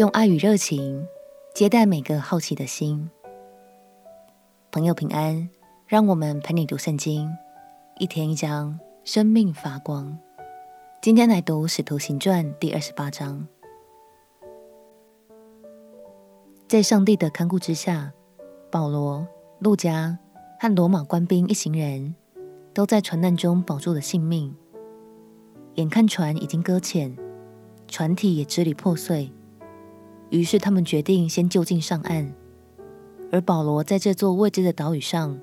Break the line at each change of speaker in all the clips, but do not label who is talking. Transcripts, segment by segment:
用爱与热情接待每个好奇的心。朋友平安，让我们陪你读圣经，一天一章，生命发光。今天来读《使徒行传》第二十八章。在上帝的看顾之下，保罗、路加和罗马官兵一行人都在船难中保住了性命。眼看船已经搁浅，船体也支离破碎，于是他们决定先就近上岸。而保罗在这座未知的岛屿上，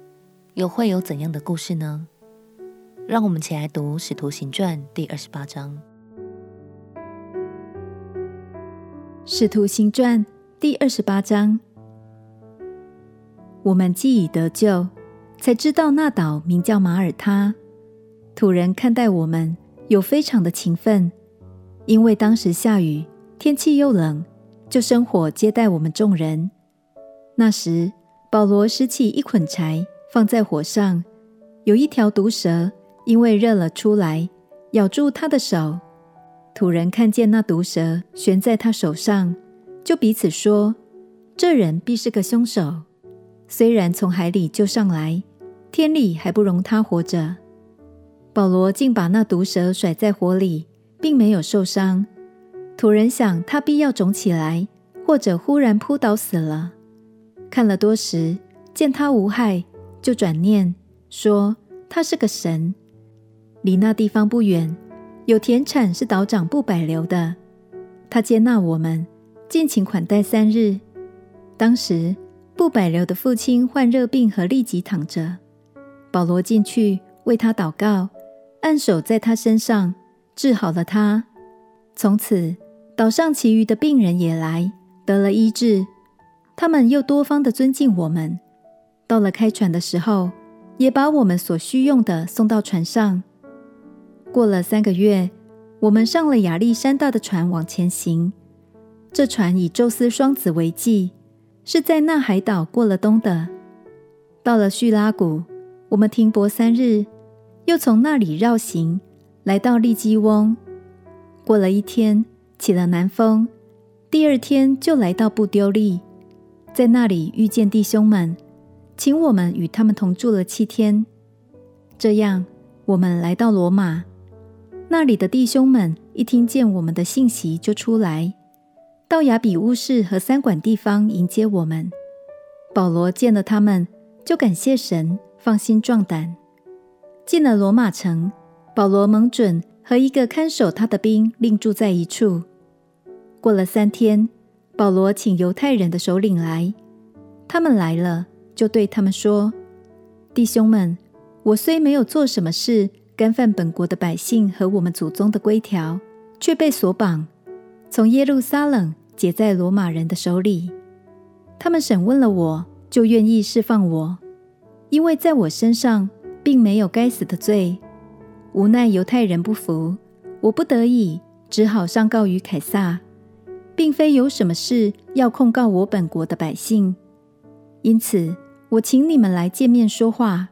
又会有怎样的故事呢？让我们起来读《使徒行传》第二十八章。
《使徒行传》第二十八章，我们既已得救，才知道那岛名叫马耳他。土人看待我们。有非常的勤奋，因为当时下雨，天气又冷，就生火接待我们众人。那时，保罗拾起一捆柴放在火上，有一条毒蛇因为热了出来，咬住他的手。土人看见那毒蛇悬在他手上，就彼此说：“这人必是个凶手。虽然从海里救上来，天理还不容他活着。”保罗竟把那毒蛇甩在火里，并没有受伤。土人想他必要肿起来，或者忽然扑倒死了。看了多时，见他无害，就转念说他是个神。离那地方不远，有田产是岛长布百流的，他接纳我们，尽情款待三日。当时布百流的父亲患热病和痢疾躺着，保罗进去为他祷告。按手在他身上，治好了他。从此，岛上其余的病人也来，得了医治。他们又多方的尊敬我们。到了开船的时候，也把我们所需用的送到船上。过了三个月，我们上了亚历山大的船往前行。这船以宙斯双子为记，是在那海岛过了冬的。到了叙拉古，我们停泊三日。又从那里绕行，来到利基翁。过了一天，起了南风。第二天就来到布丢利，在那里遇见弟兄们，请我们与他们同住了七天。这样，我们来到罗马。那里的弟兄们一听见我们的信息，就出来，到亚比乌市和三馆地方迎接我们。保罗见了他们，就感谢神，放心壮胆。进了罗马城，保罗蒙准和一个看守他的兵另住在一处。过了三天，保罗请犹太人的首领来，他们来了，就对他们说：“弟兄们，我虽没有做什么事，干犯本国的百姓和我们祖宗的规条，却被锁绑，从耶路撒冷解在罗马人的手里。他们审问了我，就愿意释放我，因为在我身上。”并没有该死的罪，无奈犹太人不服，我不得已只好上告于凯撒，并非有什么事要控告我本国的百姓。因此，我请你们来见面说话。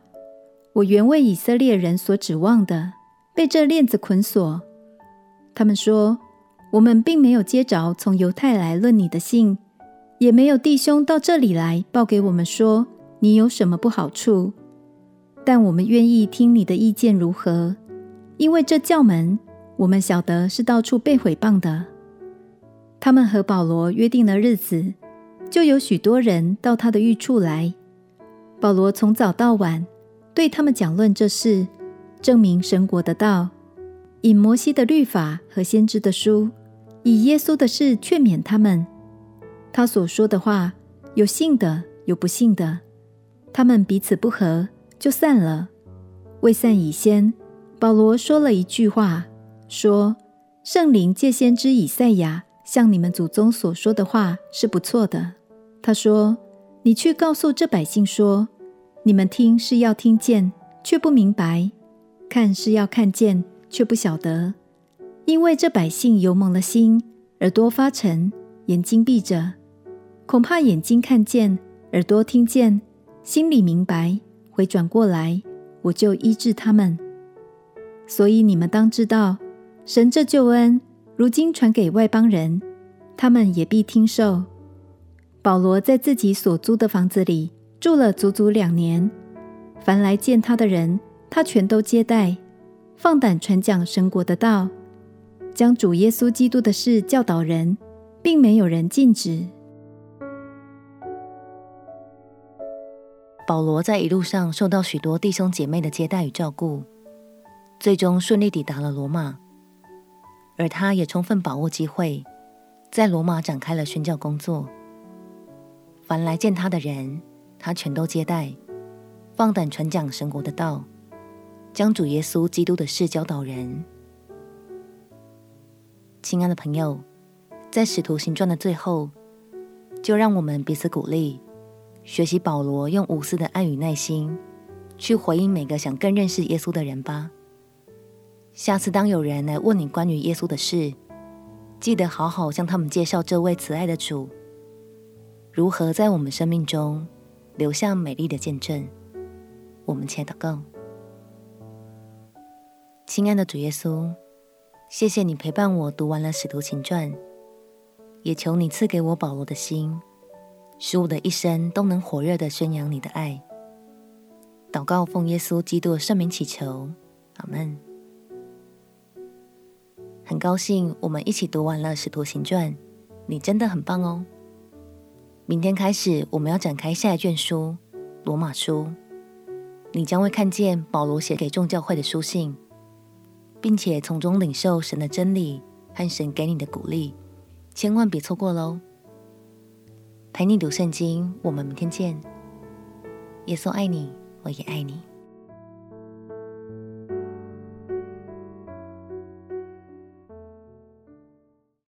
我原为以色列人所指望的，被这链子捆锁。他们说，我们并没有接着从犹太来论你的信，也没有弟兄到这里来报给我们说你有什么不好处。但我们愿意听你的意见如何？因为这教门，我们晓得是到处被毁谤的。他们和保罗约定了日子，就有许多人到他的寓处来。保罗从早到晚对他们讲论这事，证明神国的道，引摩西的律法和先知的书，以耶稣的事劝勉他们。他所说的话，有信的，有不信的。他们彼此不和。就散了。未散已先，保罗说了一句话，说：“圣灵借先知以赛亚向你们祖宗所说的话是不错的。”他说：“你去告诉这百姓说，你们听是要听见，却不明白；看是要看见，却不晓得。因为这百姓有蒙了心，耳朵发沉，眼睛闭着，恐怕眼睛看见，耳朵听见，心里明白。”回转过来，我就医治他们。所以你们当知道，神这救恩如今传给外邦人，他们也必听受。保罗在自己所租的房子里住了足足两年，凡来见他的人，他全都接待，放胆传讲神国的道，将主耶稣基督的事教导人，并没有人禁止。
保罗在一路上受到许多弟兄姐妹的接待与照顾，最终顺利抵达了罗马。而他也充分把握机会，在罗马展开了宣教工作。凡来见他的人，他全都接待，放胆传讲神国的道，将主耶稣基督的事教导人。亲爱的朋友，在使徒行传的最后，就让我们彼此鼓励。学习保罗用无私的爱与耐心去回应每个想更认识耶稣的人吧。下次当有人来问你关于耶稣的事，记得好好向他们介绍这位慈爱的主，如何在我们生命中留下美丽的见证。我们且祷告：亲爱的主耶稣，谢谢你陪伴我读完了使徒行传，也求你赐给我保罗的心。使我的一生都能火热地宣扬你的爱。祷告奉耶稣基督的圣名祈求，阿门。很高兴我们一起读完了《使徒行传》，你真的很棒哦。明天开始，我们要展开下一卷书《罗马书》，你将会看见保罗写给众教会的书信，并且从中领受神的真理和神给你的鼓励，千万别错过喽。陪你读圣经，我们明天见。耶稣爱你，我也爱你。